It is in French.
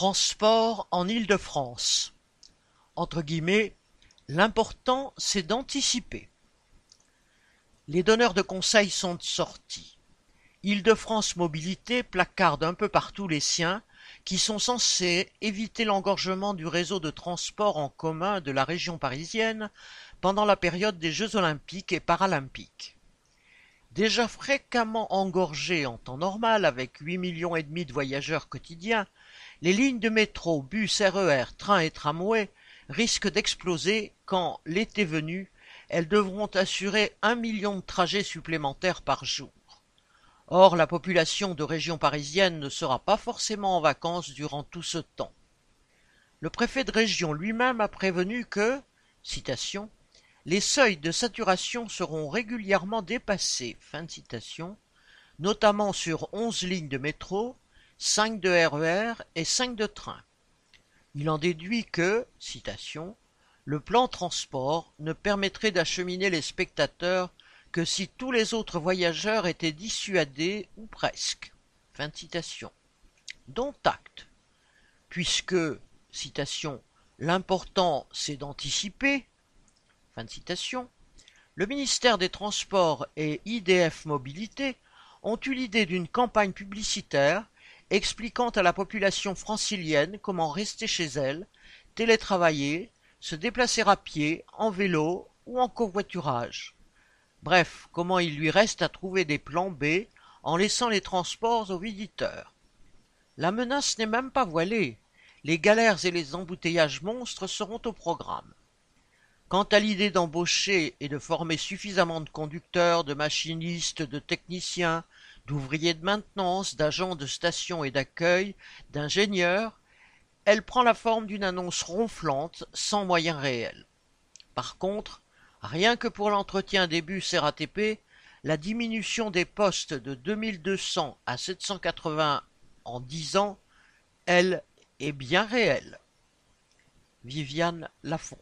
Transport en Île-de-France. L'important c'est d'anticiper. Les donneurs de conseils sont sortis. Île-de-France Mobilité placarde un peu partout les siens qui sont censés éviter l'engorgement du réseau de transport en commun de la région parisienne pendant la période des Jeux olympiques et paralympiques. Déjà fréquemment engorgés en temps normal avec huit millions et demi de voyageurs quotidiens, les lignes de métro, bus, RER, trains et tramways risquent d'exploser quand, l'été venu, elles devront assurer un million de trajets supplémentaires par jour. Or, la population de région parisienne ne sera pas forcément en vacances durant tout ce temps. Le préfet de région lui-même a prévenu que, citation, les seuils de saturation seront régulièrement dépassés, fin de citation, notamment sur onze lignes de métro, cinq de RER et cinq de train. Il en déduit que, citation, le plan transport ne permettrait d'acheminer les spectateurs que si tous les autres voyageurs étaient dissuadés ou presque. Fin de citation. Dont acte, puisque, citation, l'important c'est d'anticiper. Fin de citation. Le ministère des Transports et IDF Mobilité ont eu l'idée d'une campagne publicitaire expliquant à la population francilienne comment rester chez elle, télétravailler, se déplacer à pied, en vélo ou en covoiturage. Bref, comment il lui reste à trouver des plans B en laissant les transports aux visiteurs. La menace n'est même pas voilée. Les galères et les embouteillages monstres seront au programme. Quant à l'idée d'embaucher et de former suffisamment de conducteurs, de machinistes, de techniciens, d'ouvriers de maintenance, d'agents de station et d'accueil, d'ingénieurs, elle prend la forme d'une annonce ronflante sans moyens réels. Par contre, Rien que pour l'entretien des bus RATP, la diminution des postes de 2200 à 780 en dix ans, elle, est bien réelle. Viviane Lafont